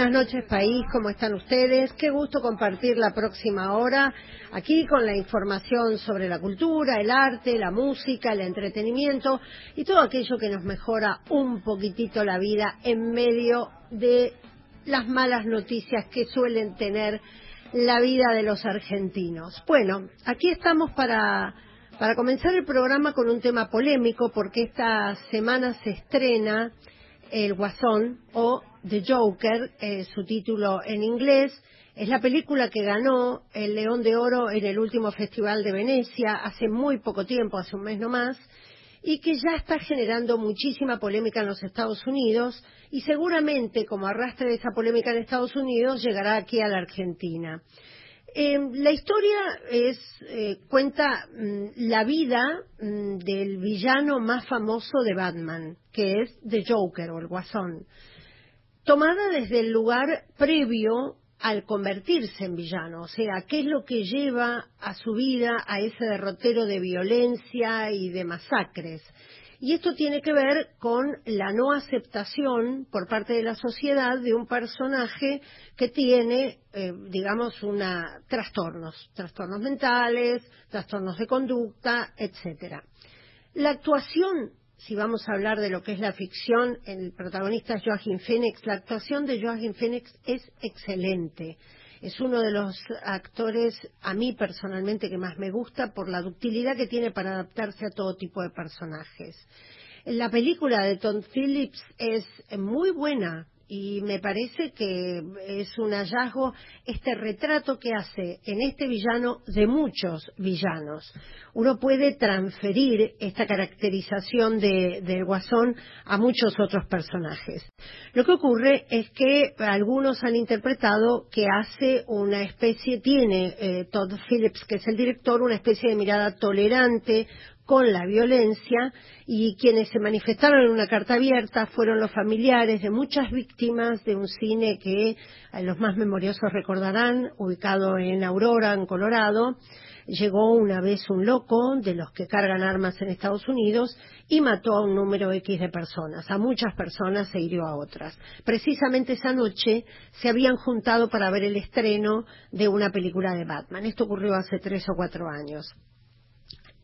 buenas noches, país. ¿Cómo están ustedes? Qué gusto compartir la próxima hora aquí con la información sobre la cultura, el arte, la música, el entretenimiento y todo aquello que nos mejora un poquitito la vida en medio de las malas noticias que suelen tener la vida de los argentinos. Bueno, aquí estamos para, para comenzar el programa con un tema polémico porque esta semana se estrena El Guasón o The Joker, eh, su título en inglés. Es la película que ganó el León de Oro en el último Festival de Venecia hace muy poco tiempo, hace un mes no más, y que ya está generando muchísima polémica en los Estados Unidos y seguramente, como arrastre de esa polémica en Estados Unidos, llegará aquí a la Argentina. Eh, la historia es, eh, cuenta mm, la vida mm, del villano más famoso de Batman, que es The Joker o el Guasón tomada desde el lugar previo al convertirse en villano, o sea, qué es lo que lleva a su vida a ese derrotero de violencia y de masacres. Y esto tiene que ver con la no aceptación por parte de la sociedad de un personaje que tiene, eh, digamos, una trastornos, trastornos mentales, trastornos de conducta, etcétera. La actuación si vamos a hablar de lo que es la ficción, el protagonista es Joaquin Phoenix. La actuación de Joaquin Phoenix es excelente. Es uno de los actores, a mí personalmente, que más me gusta por la ductilidad que tiene para adaptarse a todo tipo de personajes. La película de Tom Phillips es muy buena, y me parece que es un hallazgo este retrato que hace en este villano de muchos villanos. Uno puede transferir esta caracterización del guasón a muchos otros personajes. Lo que ocurre es que algunos han interpretado que hace una especie, tiene eh, Todd Phillips, que es el director, una especie de mirada tolerante, con la violencia y quienes se manifestaron en una carta abierta fueron los familiares de muchas víctimas de un cine que eh, los más memoriosos recordarán, ubicado en Aurora, en Colorado. Llegó una vez un loco de los que cargan armas en Estados Unidos y mató a un número X de personas. A muchas personas se hirió a otras. Precisamente esa noche se habían juntado para ver el estreno de una película de Batman. Esto ocurrió hace tres o cuatro años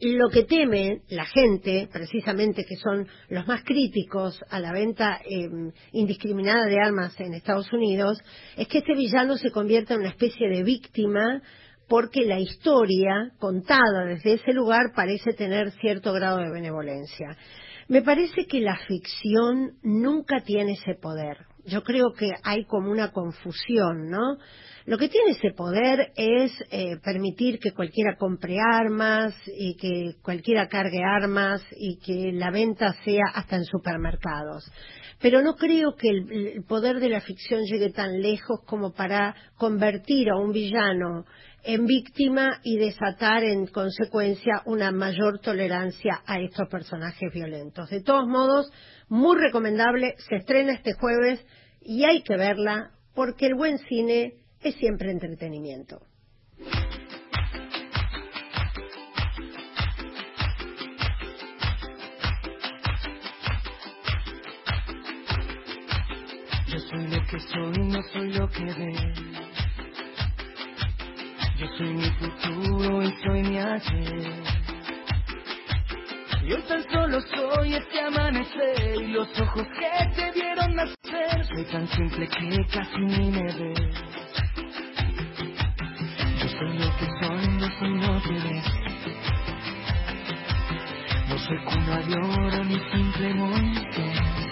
lo que teme la gente, precisamente que son los más críticos a la venta em, indiscriminada de armas en Estados Unidos, es que este villano se convierta en una especie de víctima porque la historia contada desde ese lugar parece tener cierto grado de benevolencia. Me parece que la ficción nunca tiene ese poder. Yo creo que hay como una confusión, ¿no? Lo que tiene ese poder es eh, permitir que cualquiera compre armas y que cualquiera cargue armas y que la venta sea hasta en supermercados. Pero no creo que el, poder de la ficción llegue tan lejos como para convertir a un villano en víctima y desatar en consecuencia una mayor tolerancia a estos personajes violentos. De todos modos, muy recomendable, se estrena este jueves y hay que verla porque el buen cine es siempre entretenimiento. Yo soy lo que soy, no soy lo que ves. Yo soy mi futuro y soy mi ayer. Yo tan solo soy este amanecer y los ojos que te vieron nacer. Soy tan simple que casi ni me ves. Yo soy lo que soy, no soy lo que ves. No soy cuna de oro ni simple monte.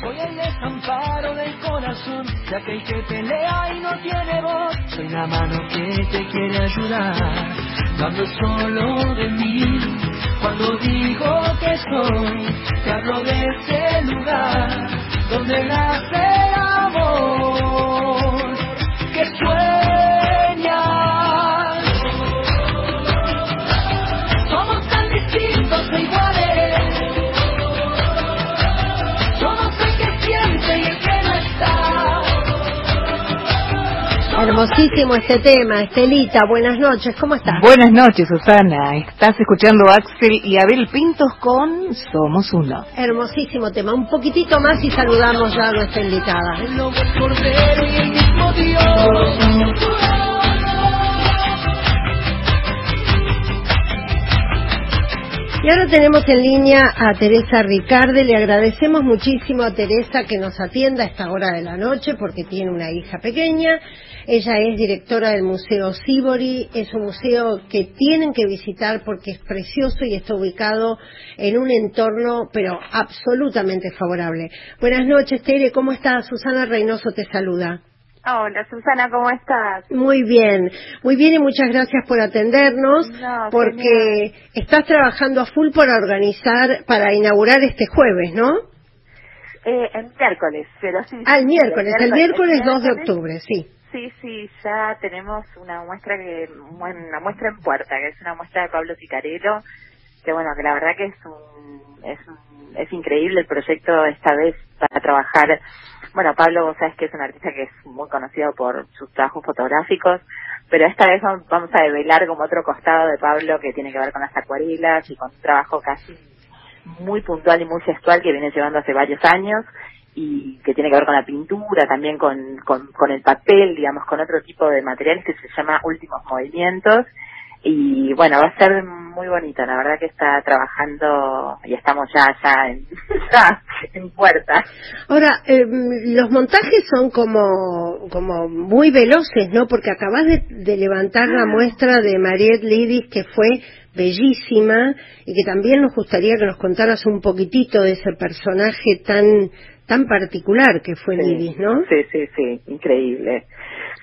Soy el desamparo del corazón de aquel que pelea y no tiene voz. Soy la mano que te quiere ayudar. Hablo solo de mí. Cuando digo que soy, te hablo de ese lugar donde nace hermosísimo este tema. Estelita, buenas noches, ¿cómo estás? Buenas noches, Susana. Estás escuchando Axel y Abel Pintos con Somos Uno. Hermosísimo tema. Un poquitito más y saludamos ya a nuestra invitada. Y ahora tenemos en línea a Teresa Ricarde. Le agradecemos muchísimo a Teresa que nos atienda a esta hora de la noche porque tiene una hija pequeña. Ella es directora del Museo Sibori. Es un museo que tienen que visitar porque es precioso y está ubicado en un entorno, pero absolutamente favorable. Buenas noches, Tere. ¿Cómo estás? Susana Reynoso te saluda. Hola Susana, ¿cómo estás? Muy bien, muy bien y muchas gracias por atendernos, porque estás trabajando a full para organizar, para inaugurar este jueves, ¿no? Eh, el miércoles, pero sí. Ah, el miércoles, el miércoles, 2 de octubre, sí. Sí, sí, ya tenemos una muestra que, una muestra en puerta, que es una muestra de Pablo Sicarello, que bueno, que la verdad que es un, es un, es increíble el proyecto esta vez para trabajar. Bueno, Pablo, vos sabes que es un artista que es muy conocido por sus trabajos fotográficos, pero esta vez vamos a develar como otro costado de Pablo que tiene que ver con las acuarelas y con un trabajo casi muy puntual y muy gestual que viene llevando hace varios años y que tiene que ver con la pintura, también con, con, con el papel, digamos, con otro tipo de materiales que se llama Últimos Movimientos y bueno, va a ser muy bonita, la verdad que está trabajando y estamos ya ya en, en puerta. Ahora, eh, los montajes son como como muy veloces, ¿no? Porque acabas de, levantar la muestra de Mariette Lidis que fue bellísima y que también nos gustaría que nos contaras un poquitito de ese personaje tan tan particular que fue Lidis, ¿no? Sí, sí, sí, increíble.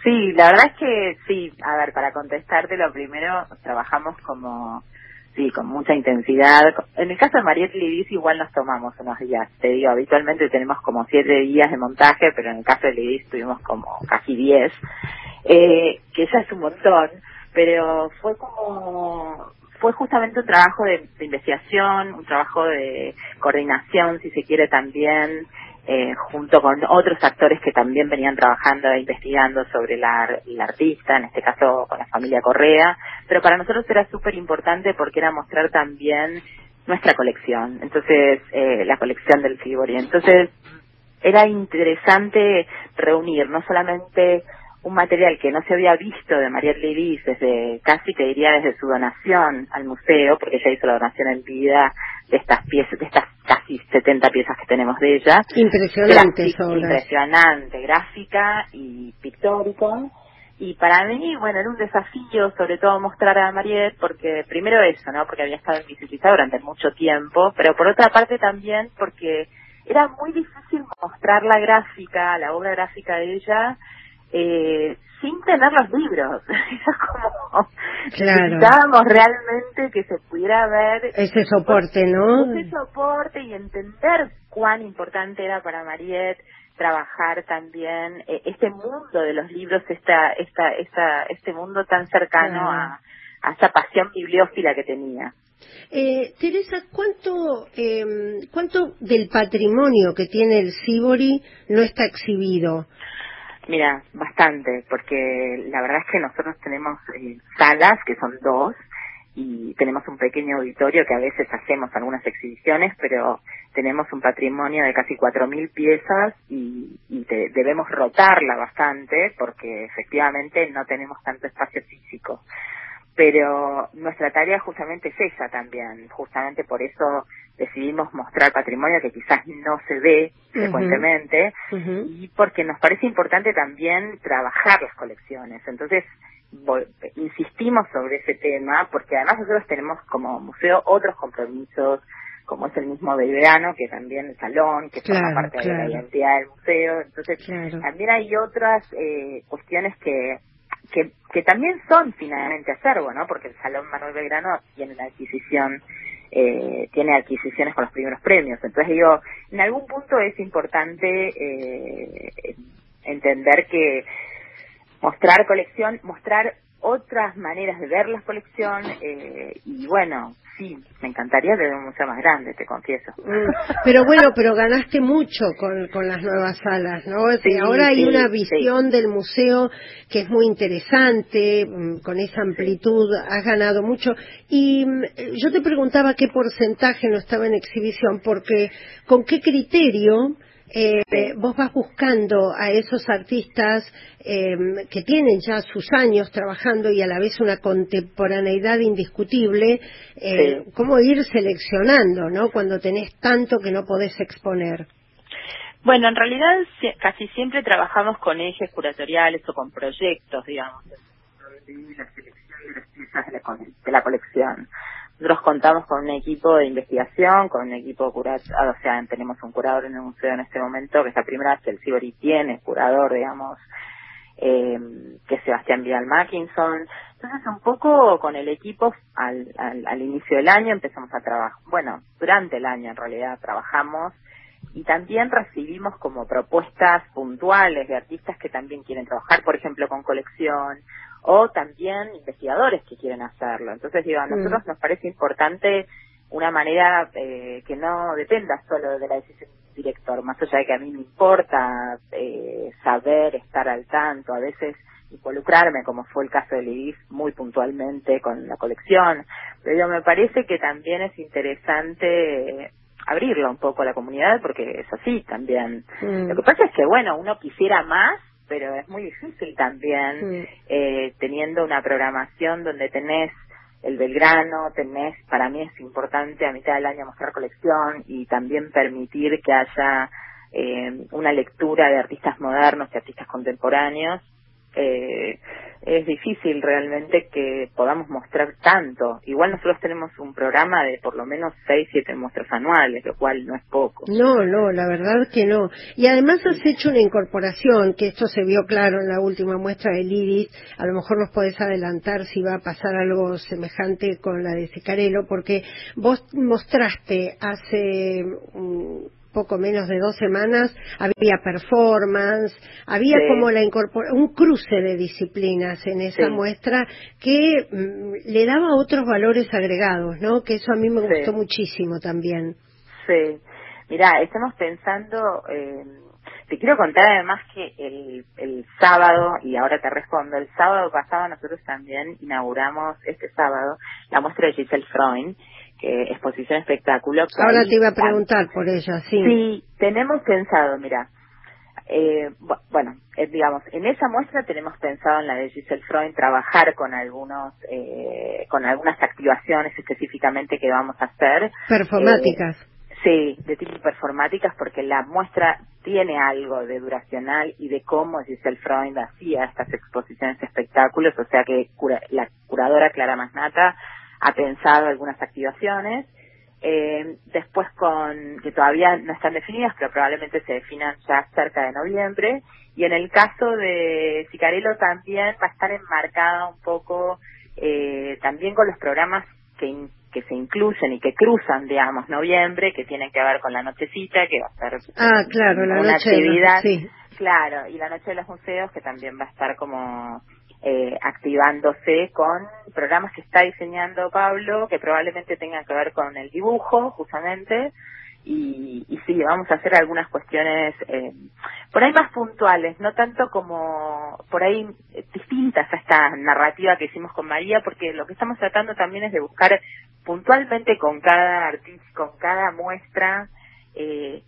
Sí, la verdad es que sí, a ver, para contestarte lo primero, trabajamos como, sí, con mucha intensidad. En el caso de Mariette Lidis igual nos tomamos unos días, te digo, habitualmente tenemos como siete días de montaje, pero en el caso de Lidis tuvimos como casi diez, eh, que ya es un montón, pero fue como, fue justamente un trabajo de investigación, un trabajo de coordinación, si se quiere también, eh, junto con otros actores que también venían trabajando e investigando sobre la, artista, en este caso con la familia Correa, pero para nosotros era súper importante porque era mostrar también nuestra colección, entonces eh, la colección del Fibori. Entonces era interesante reunir no solamente un material que no se había visto de María Lidis desde casi te diría desde su donación al museo, porque ella hizo la donación en vida de estas piezas, de estas casi 70 piezas que tenemos de ella. Impresionante, Impresionante, gráfica y pictórica. Y para mí, bueno, era un desafío sobre todo mostrar a Mariette, porque primero eso, ¿no? Porque había estado invisibilizada durante mucho tiempo, pero por otra parte también porque era muy difícil mostrar la gráfica, la obra gráfica de ella, eh, sin tener los libros. como necesitábamos realmente que se pudiera ver ese soporte, ¿no? Ese soporte y entender cuán importante era para Mariette trabajar también eh, este mundo de los libros, esta, esta, esta, este mundo tan cercano a, a esa pasión bibliófila que tenía. Eh, Teresa, ¿cuánto, eh, ¿cuánto del patrimonio que tiene el Sibori no está exhibido? Mira, bastante, porque la verdad es que nosotros tenemos eh, salas, que son dos, y tenemos un pequeño auditorio que a veces hacemos algunas exhibiciones, pero tenemos un patrimonio de casi 4.000 piezas y, y debemos rotarla bastante porque efectivamente no tenemos tanto espacio físico. Pero nuestra tarea justamente es esa también, justamente por eso decidimos mostrar patrimonio que quizás no se ve frecuentemente y porque nos parece importante también trabajar las colecciones. Entonces, insistimos sobre ese tema porque además nosotros tenemos como museo otros compromisos, como es el mismo del verano, que también el salón, que forma parte de la identidad del museo. Entonces, también hay otras eh, cuestiones que que, que también son finalmente acervo, ¿no? Porque el Salón Manuel Belgrano tiene la adquisición, eh, tiene adquisiciones con los primeros premios. Entonces digo, en algún punto es importante eh, entender que mostrar colección, mostrar otras maneras de ver la colección eh, y bueno, sí, me encantaría tener un museo más grande, te confieso. Mm, pero bueno, pero ganaste mucho con, con las nuevas salas, ¿no? ahora hay una visión del museo que es muy interesante, mm, con esa amplitud has ganado mucho. Y mm, yo te preguntaba qué porcentaje no estaba en exhibición, porque con qué criterio eh, vos vas buscando a esos artistas eh, que tienen ya sus años trabajando y a la vez una contemporaneidad indiscutible, eh, cómo ir seleccionando, ¿no? Cuando tenés tanto que no podés exponer. Bueno, en realidad casi siempre trabajamos con ejes curatoriales o con proyectos, digamos, la selección de las piezas de la colección. Nosotros contamos con un equipo de investigación, con un equipo curador, o sea, tenemos un curador en el museo en este momento, que es la primera vez que el Cibori tiene curador, digamos, eh, que es Sebastián Vidal Mackinson. Entonces, un poco con el equipo, al, al, al inicio del año empezamos a trabajar, bueno, durante el año en realidad trabajamos y también recibimos como propuestas puntuales de artistas que también quieren trabajar, por ejemplo, con colección o también investigadores que quieren hacerlo. Entonces, digo, a mm. nosotros nos parece importante una manera eh, que no dependa solo de la decisión del director, más allá de que a mí me importa eh, saber, estar al tanto, a veces involucrarme, como fue el caso de Lidis, muy puntualmente con la colección. Pero me parece que también es interesante abrirlo un poco a la comunidad porque es así también. Mm. Lo que pasa es que, bueno, uno quisiera más, pero es muy difícil también eh, teniendo una programación donde tenés el Belgrano, tenés, para mí es importante a mitad del año mostrar colección y también permitir que haya eh, una lectura de artistas modernos y artistas contemporáneos. Eh, es difícil realmente que podamos mostrar tanto. Igual nosotros tenemos un programa de por lo menos seis, siete muestras anuales, lo cual no es poco. No, no, la verdad que no. Y además has hecho una incorporación, que esto se vio claro en la última muestra del IRIS, a lo mejor nos podés adelantar si va a pasar algo semejante con la de Sicarelo, porque vos mostraste hace poco menos de dos semanas había performance, había como la un cruce de disciplinas en esa muestra que mm, le daba otros valores agregados, ¿no? Que eso a mí me gustó muchísimo también. Sí, mira, estamos pensando, eh, te quiero contar además que el, el sábado, y ahora te respondo, el sábado pasado nosotros también inauguramos este sábado la muestra de Giselle Freund, que exposición espectáculo. Ahora te iba a preguntar por ella, sí. Sí, tenemos pensado, mira, eh, bueno, eh, digamos, en esa muestra tenemos pensado en la de Giselle Freund trabajar con algunos, eh, con algunas activaciones específicamente que vamos a hacer. Performáticas. sí, de tipo performáticas, porque la muestra tiene algo de duracional y de cómo Giselle Freund hacía estas exposiciones espectáculos, o sea que la curadora Clara Masnata ha pensado algunas activaciones. Eh, después con, que todavía no están definidas, pero probablemente se definan ya cerca de noviembre. Y en el caso de Sicarelo también va a estar enmarcada un poco eh, también con los programas que, que se incluyen y que cruzan, digamos, noviembre, que tienen que ver con la nochecita, que va a ser ah, claro, la una noche actividad. Claro, y la noche de los museos, que también va a estar como eh, activándose con programas que está diseñando Pablo, que probablemente tengan que ver con el dibujo, justamente, y, y sí, vamos a hacer algunas cuestiones eh, por ahí más puntuales, no tanto como por ahí distintas a esta narrativa que hicimos con María, porque lo que estamos tratando también es de buscar puntualmente con cada artista, con cada muestra, eh,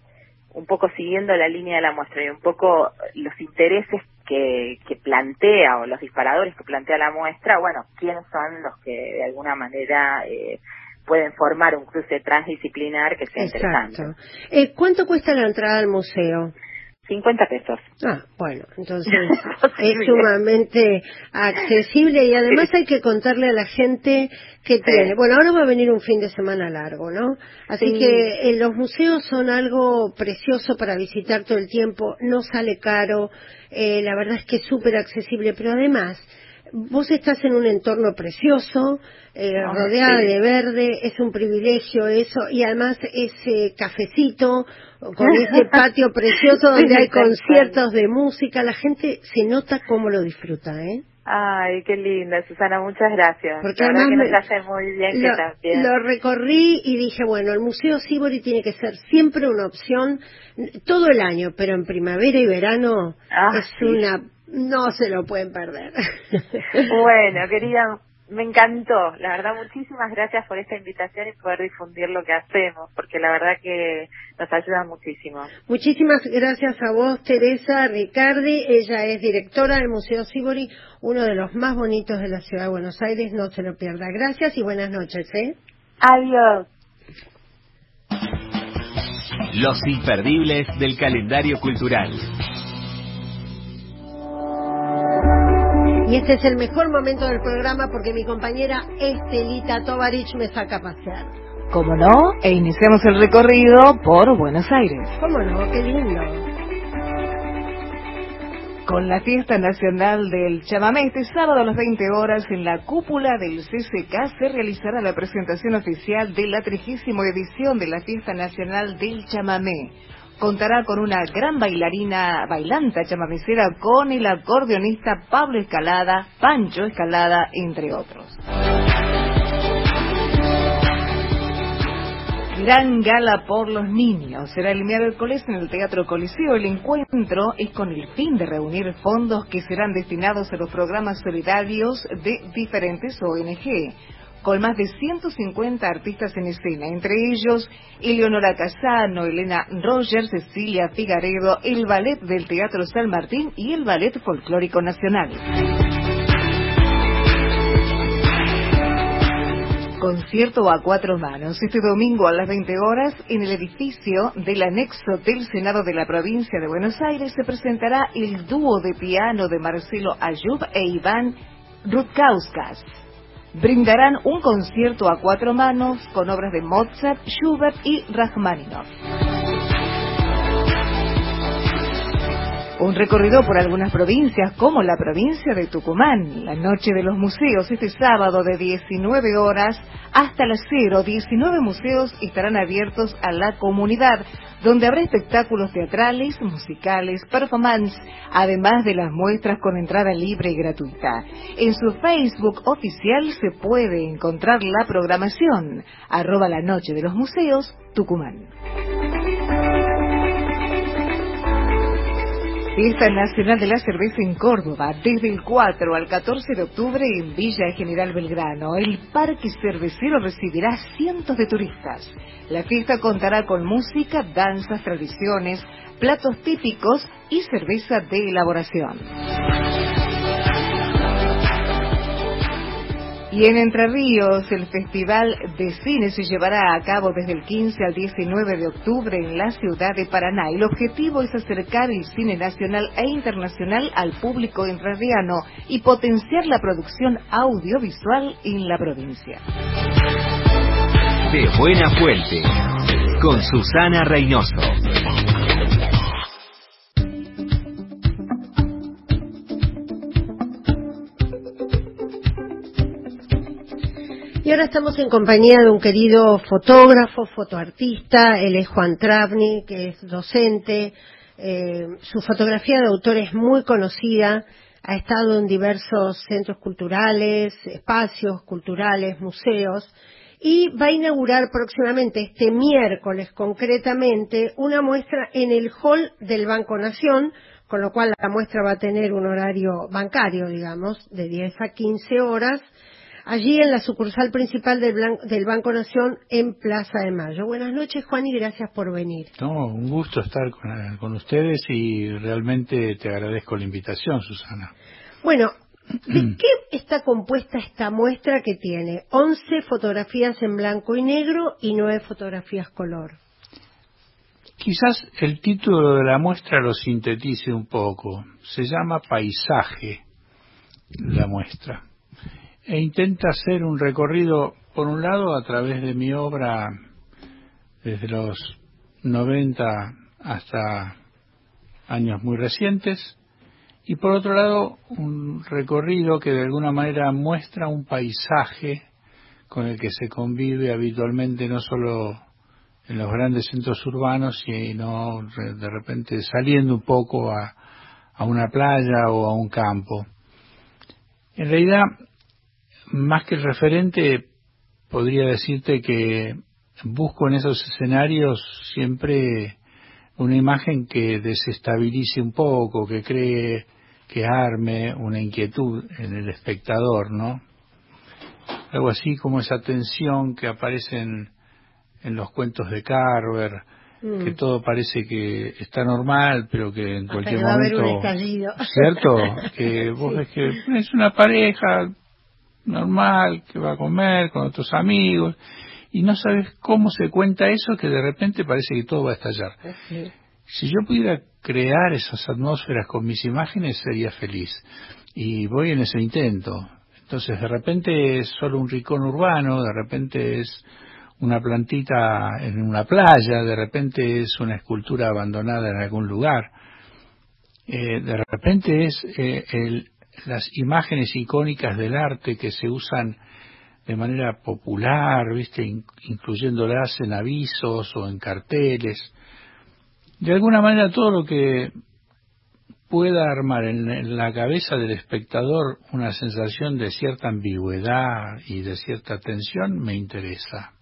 un poco siguiendo la línea de la muestra y un poco los intereses que, que plantea o los disparadores que plantea la muestra, bueno, quiénes son los que de alguna manera eh, pueden formar un cruce transdisciplinar que sea interesante. Eh, ¿Cuánto cuesta la entrada al museo? 50 pesos. Ah, bueno, entonces es sumamente accesible y además hay que contarle a la gente que tiene. Bueno, ahora va a venir un fin de semana largo, ¿no? Así que eh, los museos son algo precioso para visitar todo el tiempo, no sale caro, eh, la verdad es que es súper accesible, pero además vos estás en un entorno precioso, eh, ah, rodeada de verde, es un privilegio eso, y además ese cafecito con ese patio precioso donde hay conciertos de música, la gente se nota cómo lo disfruta, ¿eh? Ay, qué linda, Susana, muchas gracias. Porque la además que me- nos hace muy bien lo, que también. lo recorrí y dije, bueno, el Museo Sibori tiene que ser siempre una opción todo el año, pero en primavera y verano Ah, es sí. una... No se lo pueden perder. Bueno, querida, me encantó. La verdad, muchísimas gracias por esta invitación y poder difundir lo que hacemos, porque la verdad que nos ayuda muchísimo. Muchísimas gracias a vos, Teresa Ricardi. Ella es directora del Museo Sibori, uno de los más bonitos de la ciudad de Buenos Aires. No se lo pierda. Gracias y buenas noches. ¿eh? Adiós. Los imperdibles del calendario cultural. Y este es el mejor momento del programa porque mi compañera Estelita Tovarich me saca a pasear. Como no, e iniciamos el recorrido por Buenos Aires. ¿Cómo no? Qué lindo. Con la fiesta nacional del chamamé, este sábado a las 20 horas en la cúpula del CCK se realizará la presentación oficial de la trigésima edición de la fiesta nacional del chamamé. Contará con una gran bailarina, bailanta chamamecera con el acordeonista Pablo Escalada, Pancho Escalada, entre otros. Gran gala por los niños. Será el miércoles en el Teatro Coliseo. El encuentro es con el fin de reunir fondos que serán destinados a los programas solidarios de diferentes ONG. Con más de 150 artistas en escena, entre ellos Eleonora Casano, Elena Rogers, Cecilia Figaredo, el Ballet del Teatro San Martín y el Ballet Folclórico Nacional. Concierto a cuatro manos. Este domingo a las 20 horas, en el edificio del anexo del Senado de la provincia de Buenos Aires, se presentará el dúo de piano de Marcelo Ayub e Iván Rutkauskas. Brindarán un concierto a cuatro manos con obras de Mozart, Schubert y Rachmaninoff. Un recorrido por algunas provincias, como la provincia de Tucumán. La noche de los museos, este sábado de 19 horas hasta las 0. 19 museos estarán abiertos a la comunidad, donde habrá espectáculos teatrales, musicales, performance, además de las muestras con entrada libre y gratuita. En su Facebook oficial se puede encontrar la programación. Arroba la noche de los museos, Tucumán. Fiesta Nacional de la Cerveza en Córdoba, desde el 4 al 14 de octubre en Villa General Belgrano. El Parque Cervecero recibirá cientos de turistas. La fiesta contará con música, danzas, tradiciones, platos típicos y cerveza de elaboración. Y en Entre Ríos, el Festival de Cine se llevará a cabo desde el 15 al 19 de octubre en la ciudad de Paraná. El objetivo es acercar el cine nacional e internacional al público entrerriano y potenciar la producción audiovisual en la provincia. De Buena Fuente, con Susana Reynoso. Ahora estamos en compañía de un querido fotógrafo, fotoartista, él es Juan Travni, que es docente. Eh, su fotografía de autor es muy conocida, ha estado en diversos centros culturales, espacios culturales, museos, y va a inaugurar próximamente, este miércoles concretamente, una muestra en el hall del Banco Nación, con lo cual la muestra va a tener un horario bancario, digamos, de 10 a 15 horas, allí en la sucursal principal del, Blan- del Banco Nación en Plaza de Mayo. Buenas noches, Juan, y gracias por venir. No, un gusto estar con, con ustedes y realmente te agradezco la invitación, Susana. Bueno, ¿de qué está compuesta esta muestra que tiene 11 fotografías en blanco y negro y 9 fotografías color? Quizás el título de la muestra lo sintetice un poco. Se llama Paisaje la muestra. E intenta hacer un recorrido, por un lado, a través de mi obra desde los 90 hasta años muy recientes, y por otro lado, un recorrido que de alguna manera muestra un paisaje con el que se convive habitualmente no solo en los grandes centros urbanos, sino de repente saliendo un poco a, a una playa o a un campo. En realidad, más que el referente, podría decirte que busco en esos escenarios siempre una imagen que desestabilice un poco, que cree, que arme una inquietud en el espectador, ¿no? Algo así como esa tensión que aparece en, los cuentos de Carver, mm. que todo parece que está normal, pero que en cualquier momento, ¿cierto? Que vos ves que es una pareja normal que va a comer con otros amigos y no sabes cómo se cuenta eso que de repente parece que todo va a estallar. Si yo pudiera crear esas atmósferas con mis imágenes sería feliz y voy en ese intento. Entonces de repente es solo un ricón urbano, de repente es una plantita en una playa, de repente es una escultura abandonada en algún lugar, eh, de repente es eh, el, las imágenes icónicas del arte que se usan de manera popular, ¿viste? incluyéndolas en avisos o en carteles. De alguna manera todo lo que pueda armar en la cabeza del espectador una sensación de cierta ambigüedad y de cierta tensión me interesa.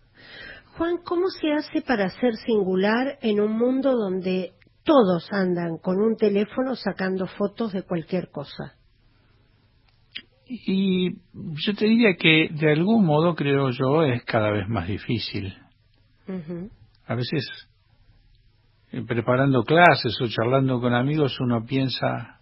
Juan, ¿cómo se hace para ser singular en un mundo donde todos andan con un teléfono sacando fotos de cualquier cosa? Y yo te diría que de algún modo, creo yo, es cada vez más difícil. A veces, eh, preparando clases o charlando con amigos, uno piensa,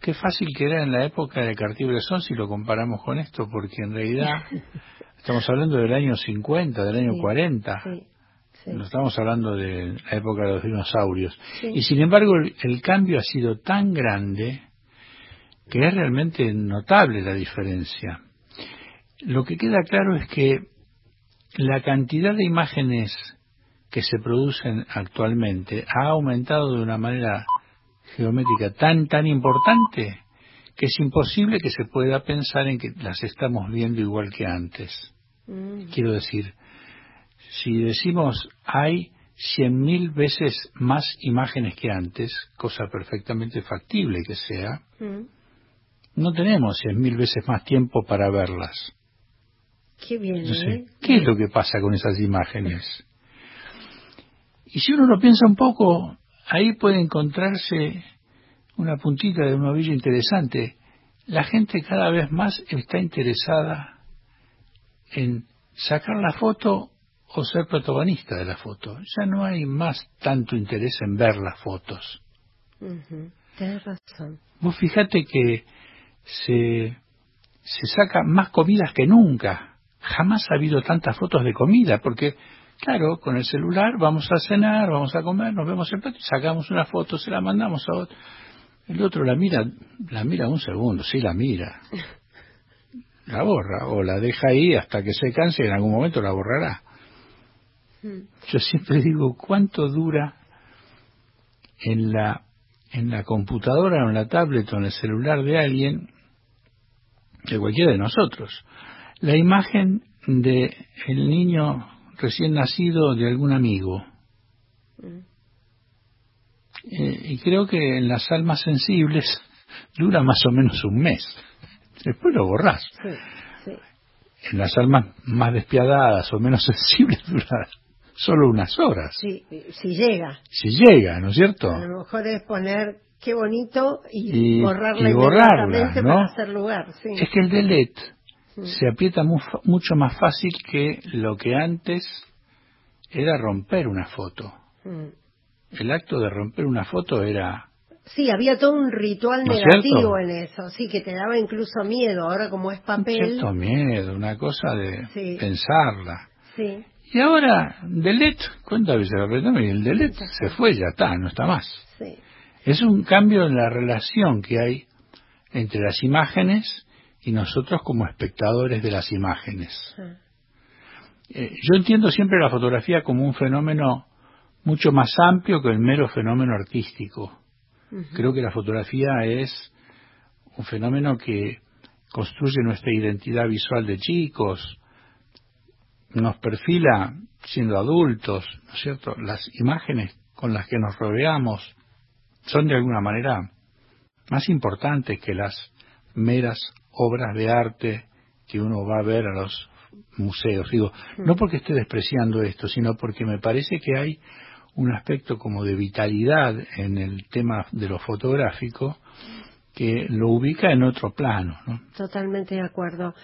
qué fácil que era en la época de Cartier-Bresson si lo comparamos con esto, porque en realidad estamos hablando del año 50, del año 40. No estamos hablando de la época de los dinosaurios. Y sin embargo, el cambio ha sido tan grande que es realmente notable la diferencia. Lo que queda claro es que la cantidad de imágenes que se producen actualmente ha aumentado de una manera geométrica tan tan importante que es imposible que se pueda pensar en que las estamos viendo igual que antes. Mm. Quiero decir, si decimos hay cien mil veces más imágenes que antes, cosa perfectamente factible que sea, mm no tenemos cien mil veces más tiempo para verlas. Qué bien. ¿eh? ¿qué es lo que pasa con esas imágenes? Y si uno lo piensa un poco, ahí puede encontrarse una puntita de un ovillo interesante. La gente cada vez más está interesada en sacar la foto o ser protagonista de la foto. Ya no hay más tanto interés en ver las fotos. Tienes razón. Vos fíjate que se, se saca más comidas que nunca. Jamás ha habido tantas fotos de comida, porque, claro, con el celular vamos a cenar, vamos a comer, nos vemos el plato y sacamos una foto, se la mandamos a otro. El otro la mira, la mira un segundo, sí la mira. La borra, o la deja ahí hasta que se canse y en algún momento la borrará. Hmm. Yo siempre digo, ¿cuánto dura en la en la computadora o en la tablet o en el celular de alguien, de cualquiera de nosotros, la imagen de el niño recién nacido de algún amigo. Mm. Eh, y creo que en las almas sensibles dura más o menos un mes. Después lo borrás. En las almas más despiadadas o menos sensibles dura solo unas horas. Sí, si llega. Si llega, ¿no es cierto? A lo mejor es poner qué bonito y, borrarla y para hacer lugar. Es que el delete mm. se aprieta mucho más fácil que lo que antes era romper una foto. Mm. El acto de romper una foto era... Sí, había todo un ritual negativo en eso, sí, que te daba incluso miedo. Ahora como es papel... Un cierto miedo, una cosa de pensarla. Sí. Y ahora, delete, ¿cuántas veces apretamos? Y el delete se fue, ya está, no está más. Es un cambio en la relación que hay entre las imágenes y nosotros como espectadores de las imágenes. Eh, yo entiendo siempre la fotografía como un fenómeno mucho más amplio que el mero fenómeno artístico. Creo que la fotografía es un fenómeno que construye nuestra identidad visual de chicos, nos perfila siendo adultos, ¿no es cierto? Las imágenes con las que nos rodeamos son de alguna manera más importantes que las meras obras de arte que uno va a ver a los museos. Digo, Mm. no porque esté despreciando esto, sino porque me parece que hay un aspecto como de vitalidad en el tema de lo fotográfico que lo ubica en otro plano. ¿no? Totalmente de acuerdo.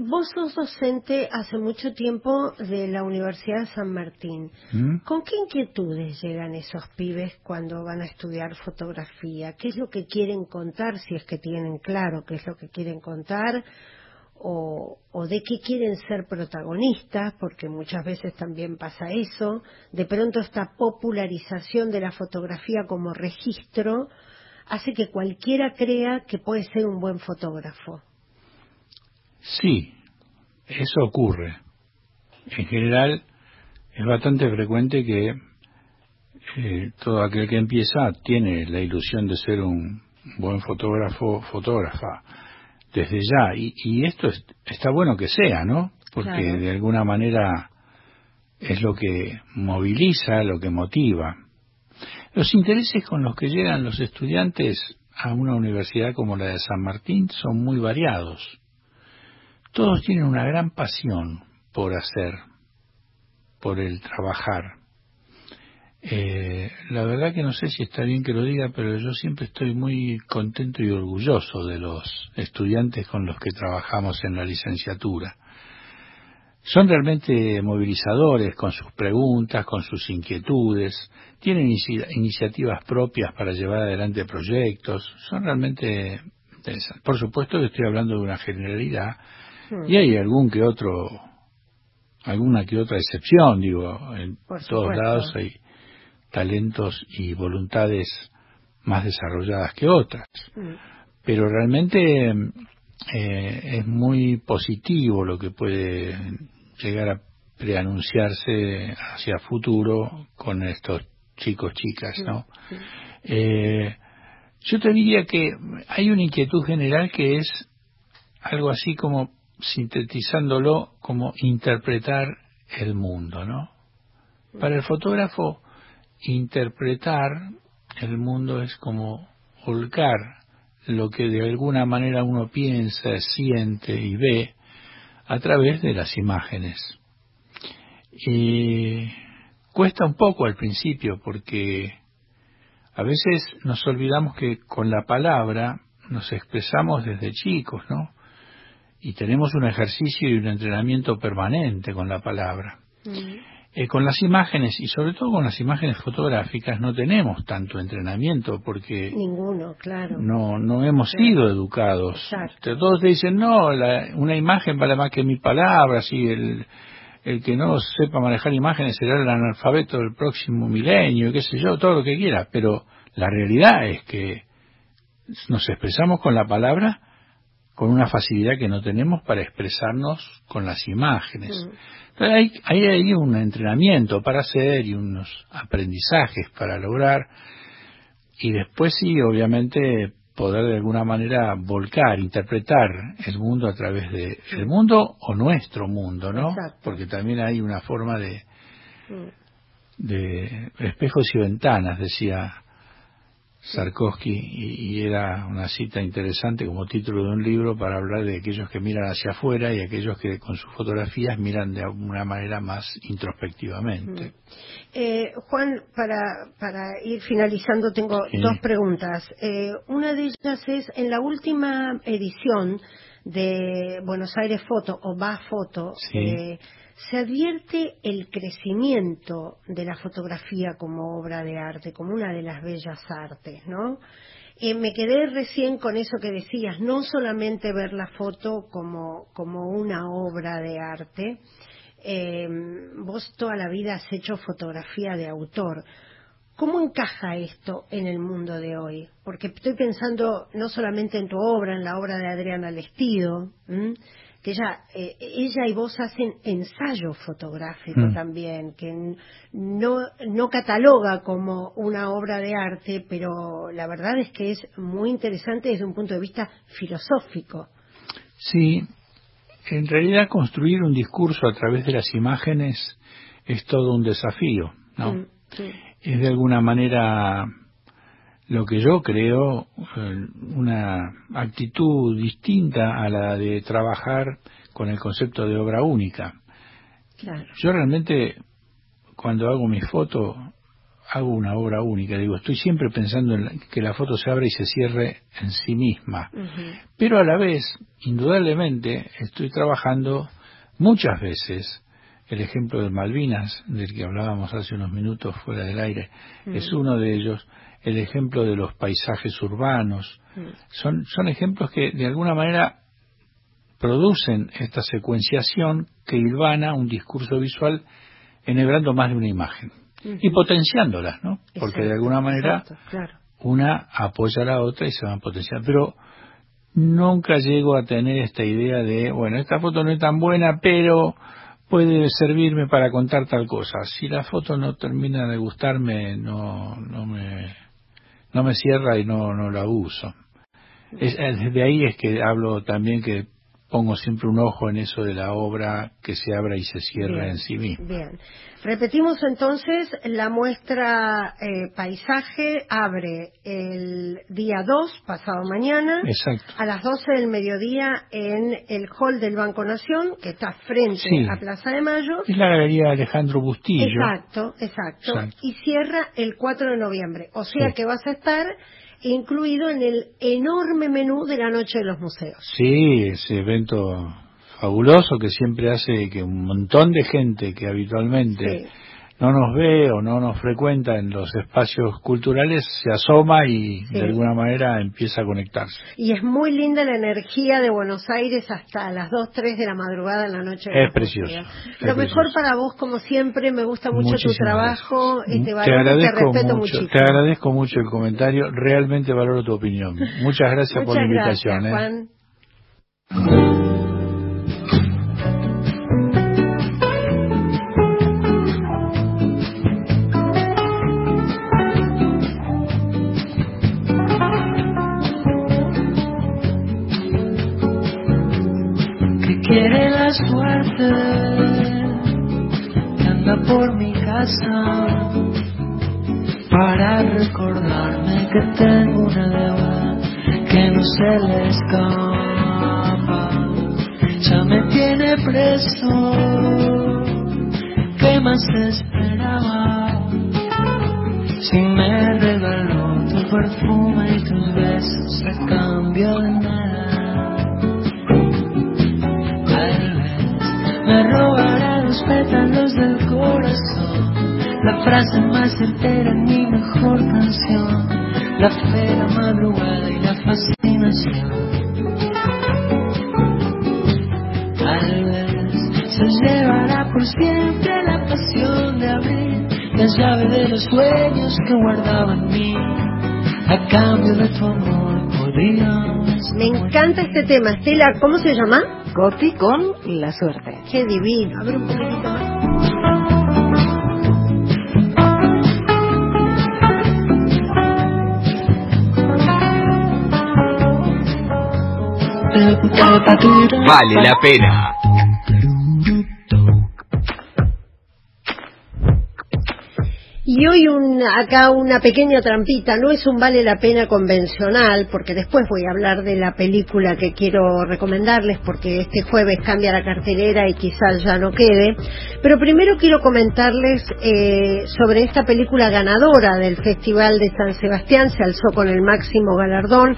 Vos sos docente hace mucho tiempo de la Universidad de San Martín. ¿Mm? ¿Con qué inquietudes llegan esos pibes cuando van a estudiar fotografía? ¿Qué es lo que quieren contar, si es que tienen claro qué es lo que quieren contar? O, o de qué quieren ser protagonistas, porque muchas veces también pasa eso. De pronto esta popularización de la fotografía como registro hace que cualquiera crea que puede ser un buen fotógrafo. Sí, eso ocurre. En general es bastante frecuente que eh, todo aquel que empieza tiene la ilusión de ser un buen fotógrafo, fotógrafa, desde ya. Y, y esto es- está bueno que sea, ¿no? Porque Claro. de alguna manera es lo que moviliza, lo que motiva. Los intereses con los que llegan los estudiantes a una universidad como la de San Martín son muy variados. Todos tienen una gran pasión por hacer, por el trabajar. Eh, la verdad que no sé si está bien que lo diga, pero yo siempre estoy muy contento y orgulloso de los estudiantes con los que trabajamos en la licenciatura. Son realmente movilizadores con sus preguntas, con sus inquietudes, tienen inici- iniciativas propias para llevar adelante proyectos, son realmente interesantes. Por supuesto que estoy hablando de una generalidad y hay algún que otro, alguna que otra excepción, digo, en Por todos supuesto. lados hay talentos y voluntades más desarrolladas que otras Mm. pero realmente eh, es muy positivo lo que puede llegar a preanunciarse hacia futuro con estos chicos chicas no Eh, yo te diría que hay una inquietud general que es algo así como sintetizándolo como interpretar el mundo no para el fotógrafo interpretar el mundo es como volcar lo que de alguna manera uno piensa, siente y ve a través de las imágenes. Y cuesta un poco al principio porque a veces nos olvidamos que con la palabra nos expresamos desde chicos, ¿no? Y tenemos un ejercicio y un entrenamiento permanente con la palabra. Eh, con las imágenes y sobre todo con las imágenes fotográficas no tenemos tanto entrenamiento porque Ninguno, claro. no no hemos Claro. sido educados. Exacto. Todos te dicen, no, la- una imagen vale más que mil palabras y el, el que no sepa manejar imágenes será el analfabeto del próximo milenio, y qué sé yo, todo lo que quiera. Pero la realidad es que nos expresamos con la palabra con una facilidad que no tenemos para expresarnos con las imágenes. Mm. Entonces, hay, hay ahí un entrenamiento para hacer y unos aprendizajes para lograr y después sí, obviamente, poder de alguna manera volcar, interpretar el mundo a través de el mundo o nuestro mundo, ¿no? Exacto. Porque también hay una forma de, Mm. de espejos y ventanas, decía Sarkovsky, y, y era una cita interesante como título de un libro para hablar de aquellos que miran hacia afuera y aquellos que con sus fotografías miran de alguna manera más introspectivamente. Eh, Juan, para, para ir finalizando, tengo Sí. dos preguntas. Eh, una de ellas es, en la última edición de Buenos Aires Foto, o Va Foto, Sí. eh, se advierte el crecimiento de la fotografía como obra de arte, como una de las bellas artes, ¿no? Eh, me quedé recién con eso que decías, no solamente ver la foto como, como una obra de arte, eh, vos toda la vida has hecho fotografía de autor. ¿Cómo encaja esto en el mundo de hoy? Porque estoy pensando no solamente en tu obra, en la obra de Adriana Lestido. Que ella, eh, ella y vos hacen ensayo fotográfico Mm. también, que no, no cataloga como una obra de arte, pero la verdad es que es muy interesante desde un punto de vista filosófico. Sí, en realidad construir un discurso a través de las imágenes es todo un desafío, ¿no? Mm, sí. Es de alguna manera lo que yo creo eh, una actitud distinta a la de trabajar con el concepto de obra única. Yo realmente cuando hago mi foto hago una obra única, digo, estoy siempre pensando en que la foto se abra y se cierre en sí misma, pero a la vez, indudablemente, estoy trabajando muchas veces el ejemplo de Malvinas, del que hablábamos hace unos minutos fuera del aire, es uno de ellos, el ejemplo de los paisajes urbanos, son, son ejemplos que de alguna manera producen esta secuenciación que hilvana un discurso visual enhebrando más de una imagen y potenciándolas, ¿no? Porque de alguna manera una apoya a la otra y se van potenciando. Pero nunca llego a tener esta idea de, bueno, esta foto no es tan buena, pero puede servirme para contar tal cosa. Si la foto no termina de gustarme, no, no me, no me cierra y no, no la uso. Es, desde ahí es que hablo también que pongo siempre un ojo en eso de la obra que se abra y se cierra en sí misma. Bien. Repetimos entonces, la muestra eh, Paisaje abre el día 2, pasado mañana, a las 12 del mediodía en el hall del Banco Nación, que está frente a Plaza de Mayo. Es la galería Alejandro Bustillo. Exacto, exacto, Y cierra el 4 de noviembre. O sea que vas a estar incluido en el enorme menú de la Noche de los Museos. Sí, ese evento fabuloso que siempre hace que un montón de gente que habitualmente no nos ve o no nos frecuenta en los espacios culturales se asoma y de alguna manera empieza a conectarse. Y es muy linda la energía de Buenos Aires hasta las 2, 3 de la madrugada en la noche. es precioso. Lo mejor para vos, como siempre, me gusta mucho tu trabajo, este te, respeto mucho, Te agradezco mucho el comentario, realmente valoro tu opinión. Muchas gracias por la invitación. Gracias, ¿eh? suerte para recordarme que tengo una deuda que no se le escapa. Ya me tiene preso, ¿qué más esperaba? Si me regaló tu perfume y tus besos a cambio de nada. La frase más entera en mi mejor canción, la fe, la madrugada y la fascinación. Tal vez se llevará por siempre la pasión de abrir la llave de los sueños que guardaba en mí, a cambio de tu amor podías. Me encanta este tema, Estela, ¿cómo se llama? Coti con La Suerte. Qué divino. A ver un poquitito Vale la pena. Y hoy un, acá una pequeña trampita, no es un vale la pena convencional, porque después voy a hablar de la película que quiero recomendarles, porque este jueves cambia la cartelera y quizás ya no quede. Pero primero quiero comentarles eh, sobre esta película ganadora del Festival de San Sebastián, se alzó con el máximo galardón,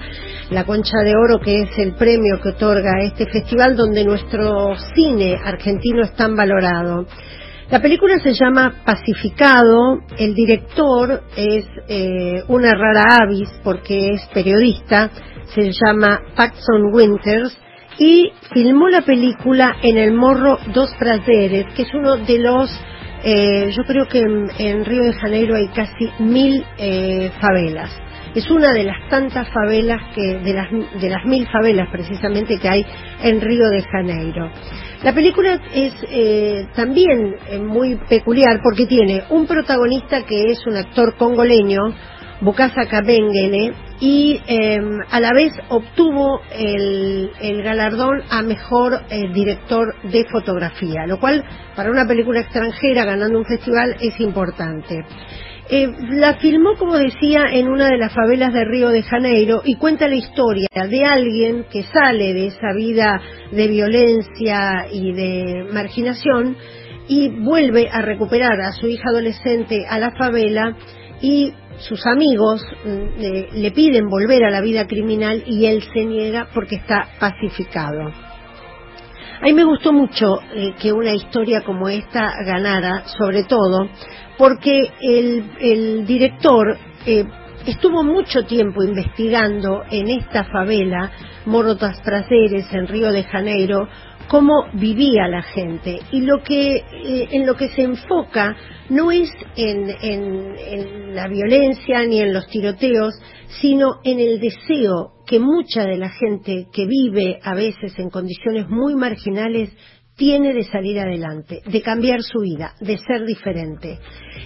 la Concha de Oro, que es el premio que otorga este festival, donde nuestro cine argentino es tan valorado. La película se llama Pacificado, el director es eh, una rara avis porque es periodista, se llama Paxson Winters. Y filmó la película en el Morro dos Prazeres, que es uno de los, eh, yo creo que en, Río de Janeiro hay casi mil eh, favelas. Es una de las tantas favelas que, de las, de las mil favelas precisamente que hay en Río de Janeiro. La película es eh, también eh, muy peculiar porque tiene un protagonista que es un actor congoleño, Bukasa Kabengele, y em, a la vez obtuvo el, galardón a mejor eh, director de fotografía, lo cual para una película extranjera ganando un festival es importante. Eh, la filmó, como decía, en una de las favelas de Río de Janeiro y cuenta la historia de alguien que sale de esa vida de violencia y de marginación y vuelve a recuperar a su hija adolescente a la favela y sus amigos mm, le piden volver a la vida criminal y él se niega porque está pacificado. A mí me gustó mucho eh, que una historia como esta ganara, sobre todo porque el, director eh, estuvo mucho tiempo investigando en esta favela, Morotas Prazeres, en Río de Janeiro, cómo vivía la gente. Y lo que eh, en lo que se enfoca no es en, en, la violencia ni en los tiroteos sino en el deseo que mucha de la gente que vive a veces en condiciones muy marginales tiene de salir adelante, de cambiar su vida, de ser diferente.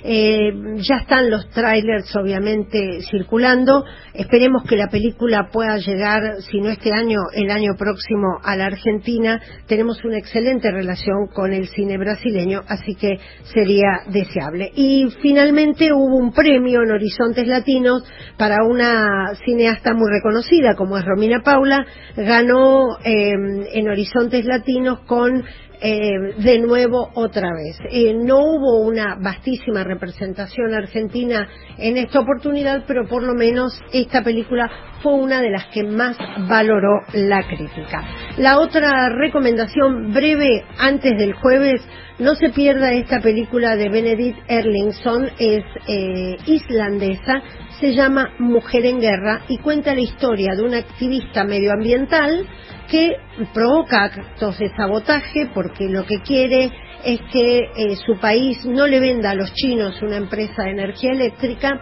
Eh, ya están los trailers obviamente circulando, esperemos que la película pueda llegar, si no este año, el año próximo a la Argentina. Tenemos una excelente relación con el cine brasileño, así que sería deseable. Y finalmente hubo un premio en Horizontes Latinos para una cineasta muy reconocida como es Romina Paula, ganó eh, en Horizontes Latinos con eh, de nuevo otra vez. Eh, no hubo una vastísima representación argentina en esta oportunidad, pero por lo menos esta película fue una de las que más valoró la crítica. La otra recomendación breve antes del jueves, no se pierda esta película de Benedict Erlingson, es eh, islandesa, se llama Mujer en Guerra y cuenta la historia de una activista medioambiental que provoca actos de sabotaje porque lo que quiere es que eh, su país no le venda a los chinos una empresa de energía eléctrica,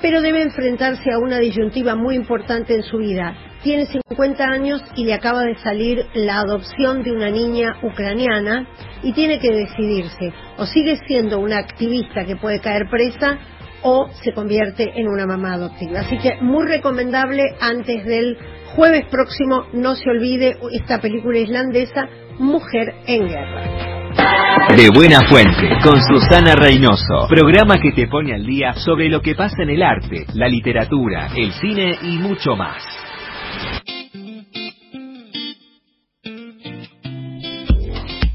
pero debe enfrentarse a una disyuntiva muy importante en su vida. Tiene 50 años y le acaba de salir la adopción de una niña ucraniana y tiene que decidirse o sigue siendo una activista que puede caer presa o se convierte en una mamá adoptiva. Así que muy recomendable antes del jueves próximo, no se olvide esta película islandesa, Mujer en Guerra. De Buena Fuente, con Susana Reynoso, programa que te pone al día sobre lo que pasa en el arte, la literatura, el cine y mucho más.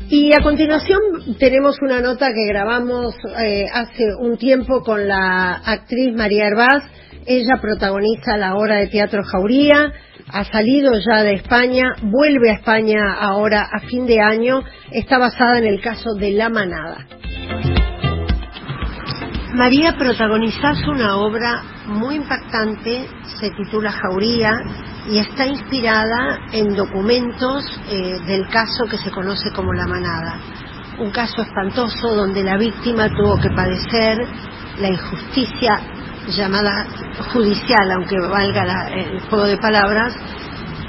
Y a continuación tenemos una nota que grabamos eh, hace un tiempo con la actriz María Herbaz. Ella protagoniza la obra de teatro Jauría, ha salido ya de España, vuelve a España ahora a fin de año. Está basada en el caso de La Manada. María protagonizas una obra muy impactante, se titula Jauría y está inspirada en documentos eh, del caso que se conoce como La Manada. Un caso espantoso donde la víctima tuvo que padecer la injusticia llamada judicial, aunque valga el juego de palabras,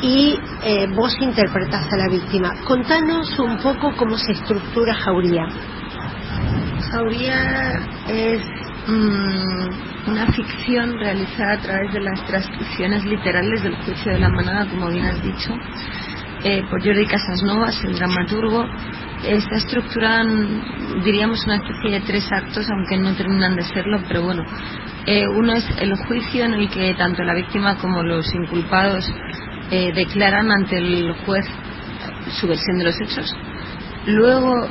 y eh, vos interpretás a la víctima. Contanos un poco cómo se estructura Jauría. Jauría es Mm, una ficción realizada a través de las transcripciones literales del juicio de la manada, como bien has dicho, eh, por Jordi Casasnovas, el dramaturgo. Está estructurada, diríamos, una especie de tres actos, aunque no terminan de serlo, pero bueno. Eh, uno es el juicio en el que tanto la víctima como los inculpados eh, declaran ante el juez su versión de los hechos. Luego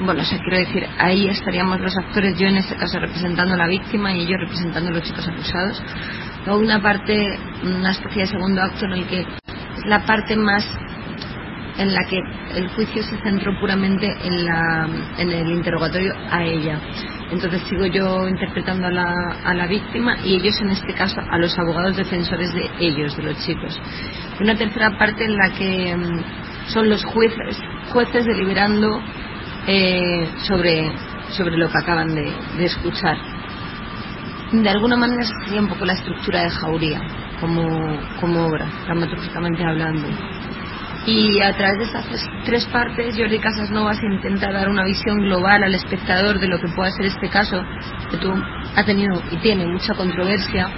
bueno, o sea, quiero decir, ahí estaríamos los actores, yo en este caso representando a la víctima y ellos representando a los chicos acusados. Luego una parte, una especie de segundo acto en el que la parte más en la que el juicio se centró puramente en, la, el interrogatorio a ella. Entonces sigo yo interpretando a la, a la víctima y ellos en este caso a los abogados defensores de ellos, de los chicos. Una tercera parte en la que mm, son los jueces, jueces deliberando eh, sobre, sobre lo que acaban de, escuchar. De alguna manera sería un poco la estructura de Jauría como, como obra, dramatúrgicamente hablando. Y a través de esas tres partes, Jordi Casasnovas intenta dar una visión global al espectador de lo que pueda ser este caso, que tú, ha tenido y tiene mucha controversia,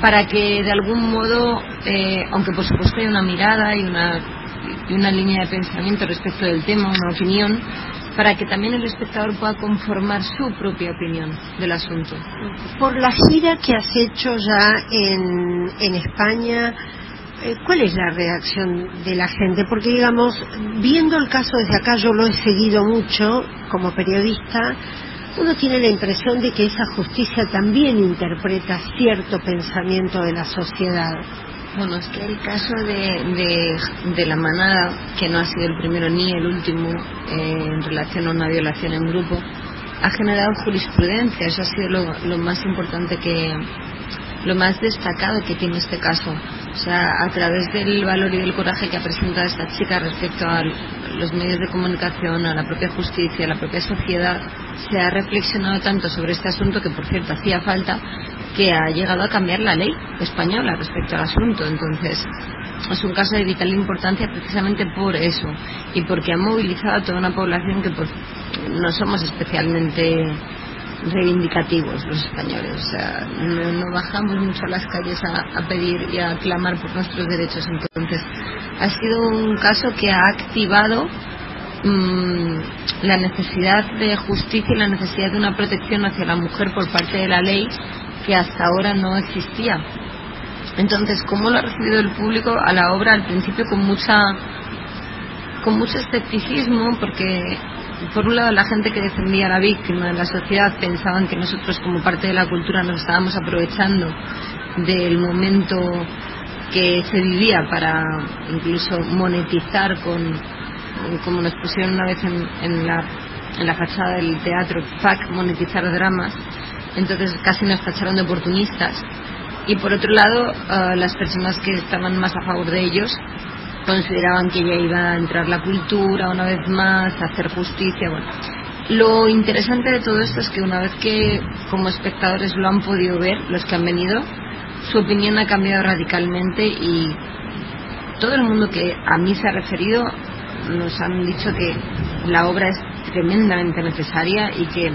para que de algún modo, eh, aunque por supuesto hay una mirada y una, y una línea de pensamiento respecto del tema, una opinión, para que también el espectador pueda conformar su propia opinión del asunto. Por la gira que has hecho ya en, en España, ¿cuál es la reacción de la gente? Porque, digamos, viendo el caso desde acá, yo lo he seguido mucho como periodista, uno tiene la impresión de que esa justicia también interpreta cierto pensamiento de la sociedad. Bueno, es que el caso de, de, la manada, que no ha sido el primero ni el último eh, en relación a una violación en grupo, ha generado jurisprudencia. Eso ha sido lo, más importante que, lo más destacado que tiene este caso. O sea, a través del valor y del coraje que ha presentado esta chica respecto a los medios de comunicación, a la propia justicia, a la propia sociedad, se ha reflexionado tanto sobre este asunto que, por cierto, hacía falta que ha llegado a cambiar la ley española respecto al asunto. Entonces, es un caso de vital importancia precisamente por eso y porque ha movilizado a toda una población que pues, no somos especialmente reivindicativos los españoles. O sea, no, bajamos mucho a las calles a, pedir y a clamar por nuestros derechos. Entonces, ha sido un caso que ha activado mm, la necesidad de justicia y la necesidad de una protección hacia la mujer por parte de la ley que hasta ahora no existía. Entonces, ¿cómo lo ha recibido el público a la obra al principio con mucha con mucho escepticismo porque por un lado la gente que defendía a la víctima de la sociedad pensaban que nosotros como parte de la cultura nos estábamos aprovechando del momento que se vivía para incluso monetizar con como nos pusieron una vez en, en la en la fachada del teatro PAC monetizar dramas entonces casi nos tacharon de oportunistas. Y por otro lado, eh, las personas que estaban más a favor de ellos consideraban que ya iba a entrar la cultura una vez más, a hacer justicia. Bueno, lo interesante de todo esto es que una vez que como espectadores lo han podido ver, los que han venido, su opinión ha cambiado radicalmente y todo el mundo que a mí se ha referido nos han dicho que la obra es tremendamente necesaria y que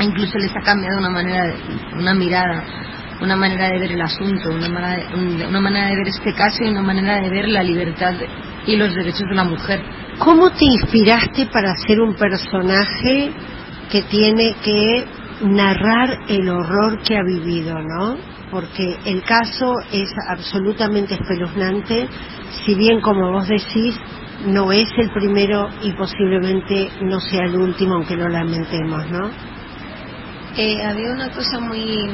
incluso les ha cambiado una manera, una mirada, una manera de ver el asunto, una manera, de, una manera de ver este caso y una manera de ver la libertad y los derechos de la mujer. ¿Cómo te inspiraste para ser un personaje que tiene que narrar el horror que ha vivido, no? Porque el caso es absolutamente espeluznante, si bien como vos decís, no es el primero y posiblemente no sea el último, aunque lo lamentemos, ¿no? Eh, había una cosa muy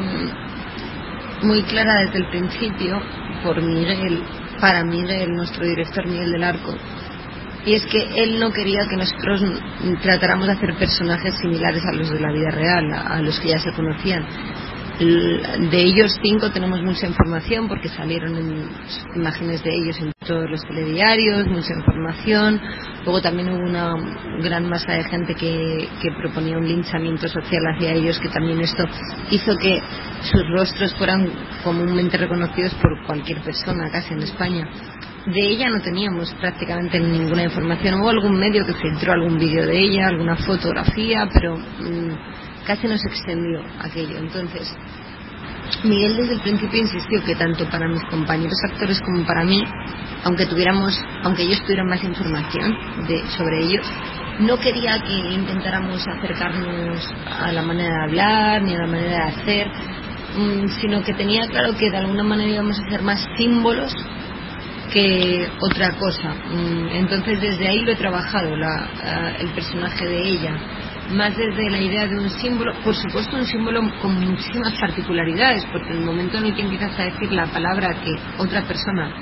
muy clara desde el principio por Miguel, para Miguel, nuestro director Miguel del Arco, y es que él no quería que nosotros tratáramos de hacer personajes similares a los de la vida real, a los que ya se conocían de ellos cinco tenemos mucha información porque salieron en imágenes de ellos en todos los telediarios, mucha información. Luego también hubo una gran masa de gente que, que proponía un linchamiento social hacia ellos, que también esto hizo que sus rostros fueran comúnmente reconocidos por cualquier persona, casi en España. De ella no teníamos prácticamente ninguna información. Hubo algún medio que filtró algún vídeo de ella, alguna fotografía, pero mm, casi nos extendió aquello. Entonces, Miguel desde el principio insistió que tanto para mis compañeros actores como para mí, aunque tuviéramos, aunque ellos tuvieran más información de, sobre ellos, no quería que intentáramos acercarnos a la manera de hablar ni a la manera de hacer, mm, sino que tenía claro que de alguna manera íbamos a hacer más símbolos que otra cosa. Mm, entonces desde ahí lo he trabajado, la, el personaje de ella más desde la idea de un símbolo, por supuesto un símbolo con muchísimas particularidades, porque en el momento en el que empiezas a decir la palabra que otra persona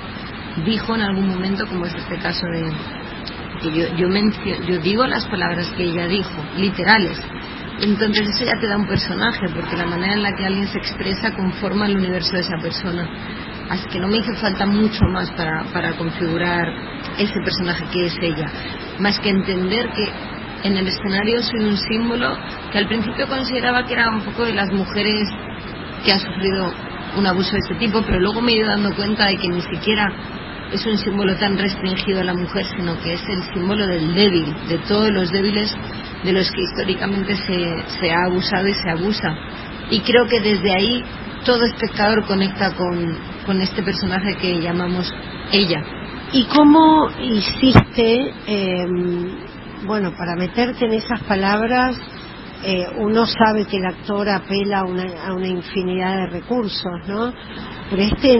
dijo en algún momento, como es este caso de que yo, yo, yo digo las palabras que ella dijo, literales, entonces eso ya te da un personaje, porque la manera en la que alguien se expresa conforma el universo de esa persona. Así que no me hizo falta mucho más para, para configurar ese personaje que es ella, más que entender que en el escenario soy un símbolo que al principio consideraba que era un poco de las mujeres que han sufrido un abuso de este tipo, pero luego me he ido dando cuenta de que ni siquiera es un símbolo tan restringido a la mujer, sino que es el símbolo del débil, de todos los débiles de los que históricamente se, se ha abusado y se abusa. Y creo que desde ahí todo espectador conecta con, con este personaje que llamamos ella. ¿Y cómo hiciste eh, bueno, para meterte en esas palabras, eh, uno sabe que el actor apela a una, a una infinidad de recursos, ¿no? Pero este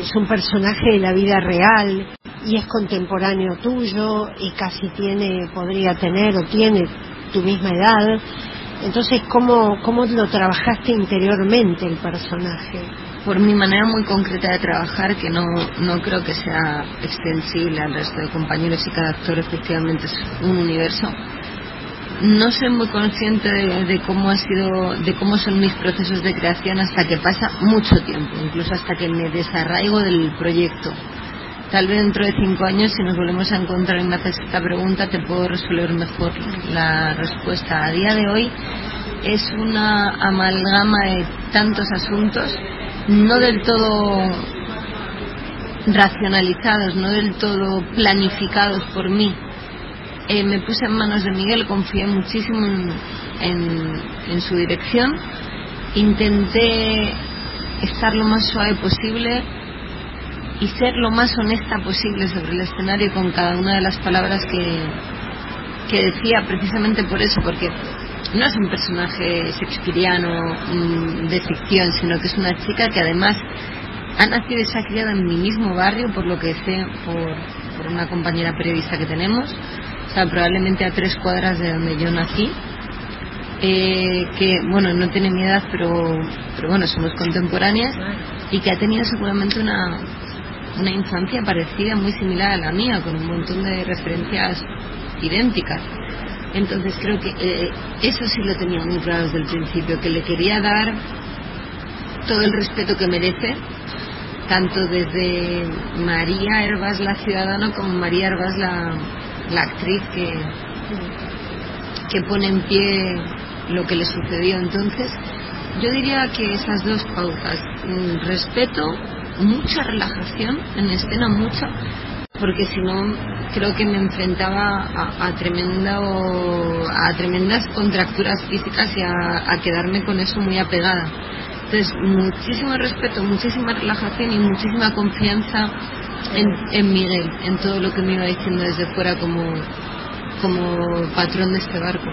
es un personaje de la vida real y es contemporáneo tuyo y casi tiene, podría tener o tiene tu misma edad. Entonces, ¿cómo, cómo lo trabajaste interiormente el personaje? Por mi manera muy concreta de trabajar, que no, no creo que sea extensible al resto de compañeros y cada actor efectivamente es un universo. No soy muy consciente de, de cómo ha sido, de cómo son mis procesos de creación hasta que pasa mucho tiempo, incluso hasta que me desarraigo del proyecto Tal vez dentro de cinco años, si nos volvemos a encontrar y me haces esta pregunta, te puedo resolver mejor la respuesta. A día de hoy es una amalgama de tantos asuntos, no del todo racionalizados, no del todo planificados por mí. Eh, me puse en manos de Miguel, confié muchísimo en, en su dirección, intenté estar lo más suave posible y ser lo más honesta posible sobre el escenario con cada una de las palabras que, que decía precisamente por eso, porque no es un personaje shakespeariano mm, de ficción, sino que es una chica que además ha nacido y se ha criado en mi mismo barrio, por lo que sé por, por una compañera periodista que tenemos, o sea, probablemente a tres cuadras de donde yo nací. Eh, que bueno no tiene mi edad pero pero bueno somos contemporáneas y que ha tenido seguramente una una infancia parecida, muy similar a la mía, con un montón de referencias idénticas. Entonces creo que eh, eso sí lo tenía muy claro desde el principio, que le quería dar todo el respeto que merece, tanto desde María Herbas la ciudadana como María Herbas la, la actriz que, que pone en pie lo que le sucedió. Entonces yo diría que esas dos pautas, respeto mucha relajación en escena, mucha, porque si no creo que me enfrentaba a, a, a tremendas contracturas físicas y a, quedarme con eso muy apegada. Entonces, muchísimo respeto, muchísima relajación y muchísima confianza en, en Miguel, en todo lo que me iba diciendo desde fuera como, como patrón de este barco.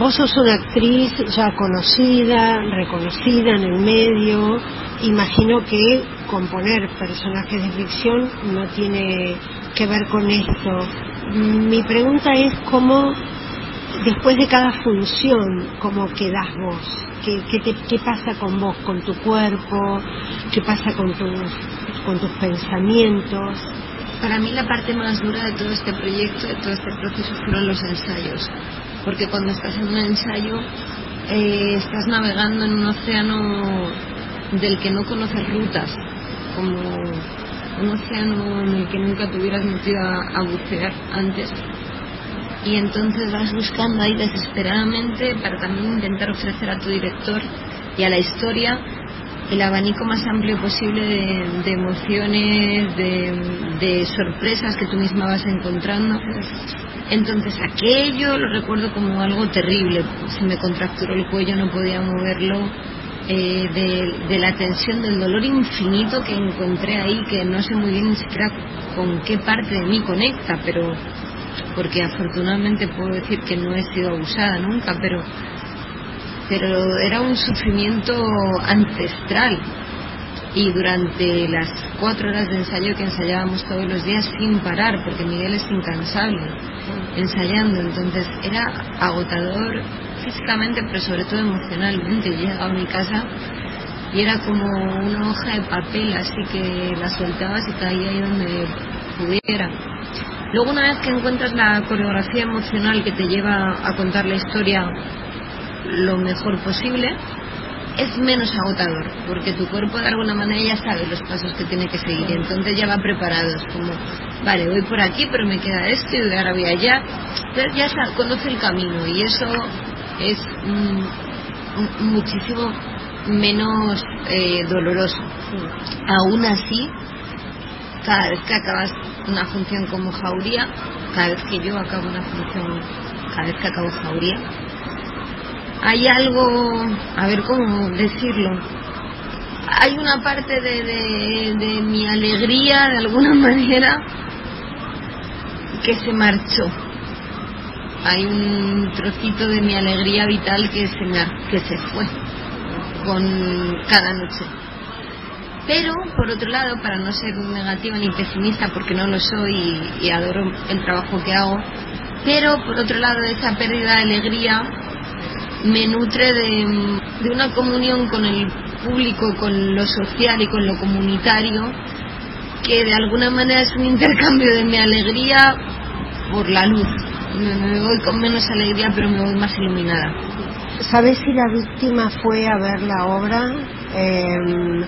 Vos sos una actriz ya conocida, reconocida en el medio. Imagino que componer personajes de ficción no tiene que ver con esto. Mi pregunta es cómo, después de cada función, cómo quedás vos. ¿Qué, qué, qué pasa con vos, con tu cuerpo? ¿Qué pasa con tus, con tus pensamientos? Para mí la parte más dura de todo este proyecto, de todo este proceso, fueron los ensayos. Porque cuando estás en un ensayo, eh, estás navegando en un océano del que no conoces rutas, como un océano en el que nunca te hubieras metido a, a bucear antes. Y entonces vas buscando ahí desesperadamente para también intentar ofrecer a tu director y a la historia el abanico más amplio posible de, emociones, de, sorpresas que tú misma vas encontrando. Entonces aquello lo recuerdo como algo terrible. Se me contracturó el cuello, no podía moverlo. Eh, de, la tensión, del dolor infinito que encontré ahí, que no sé muy bien ni siquiera con qué parte de mí conecta, pero porque afortunadamente puedo decir que no he sido abusada nunca, pero pero era un sufrimiento ancestral. Y durante las cuatro horas de ensayo que ensayábamos todos los días sin parar, porque Miguel es incansable ensayando, entonces era agotador físicamente, pero sobre todo emocionalmente. Llegaba a mi casa y era como una hoja de papel, así que la soltabas y caía ahí donde pudiera. Luego una vez que encuentras la coreografía emocional que te lleva a contar la historia lo mejor posible, es menos agotador, porque tu cuerpo de alguna manera ya sabe los pasos que tiene que seguir, entonces ya va preparado, es como, vale, voy por aquí, pero me queda esto y ahora voy allá, entonces ya conoce el camino y eso es muchísimo menos eh, doloroso. Aún así, cada vez que acabas una función como Jauría, cada vez que yo acabo una función, cada vez que acabo Jauría, hay algo, a ver cómo decirlo, hay una parte de, de, mi alegría de alguna manera que se marchó. Hay un trocito de mi alegría vital que se, me, que se fue con cada noche. Pero, por otro lado, para no ser negativa ni pesimista, porque no lo soy y, adoro el trabajo que hago, pero por otro lado, esa pérdida de alegría me nutre de, de una comunión con el público, con lo social y con lo comunitario, que de alguna manera es un intercambio de mi alegría por la luz. Me, voy con menos alegría, pero me voy más iluminada. ¿Sabes si la víctima fue a ver la obra? Em,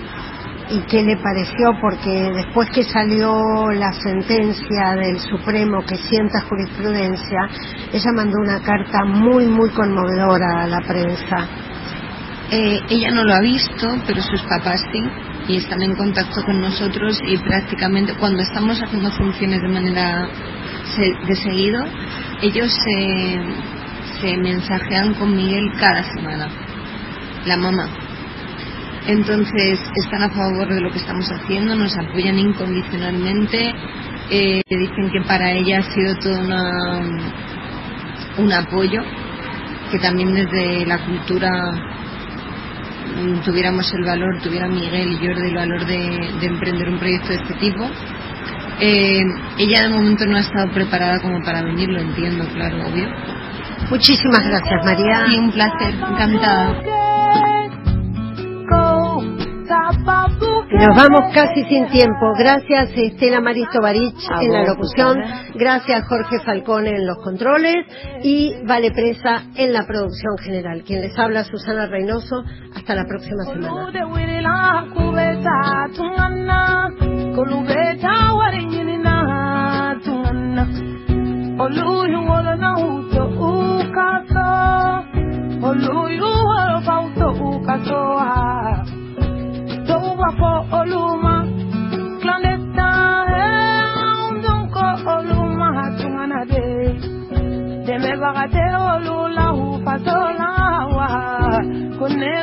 ¿Y qué le pareció? Porque después que salió la sentencia del Supremo que sienta jurisprudencia, ella mandó una carta muy, muy conmovedora a la prensa. Eh, ella no lo ha visto, pero sus papás sí y están en contacto con nosotros y prácticamente cuando estamos haciendo funciones de manera de seguido, ellos se, se mensajean con Miguel cada semana, la mamá. Entonces están a favor de lo que estamos haciendo, nos apoyan incondicionalmente, eh, dicen que para ella ha sido todo una, un apoyo, que también desde la cultura tuviéramos el valor, tuviera Miguel y Jordi el valor de, emprender un proyecto de este tipo. Eh, ella de momento no ha estado preparada como para venir, lo entiendo, claro, obvio. Muchísimas gracias, María. Sí, un placer, encantada. Nos vamos casi sin tiempo. Gracias Estela Maristo Barich en la locución. Gracias Jorge Falcón en los controles. Y Vale Presa en la producción general. Quien les habla, Susana Reynoso. Hasta la próxima semana. Cuba por Oluma. Clandestin donko Oluma. Hatungana Olula ufasola wa kone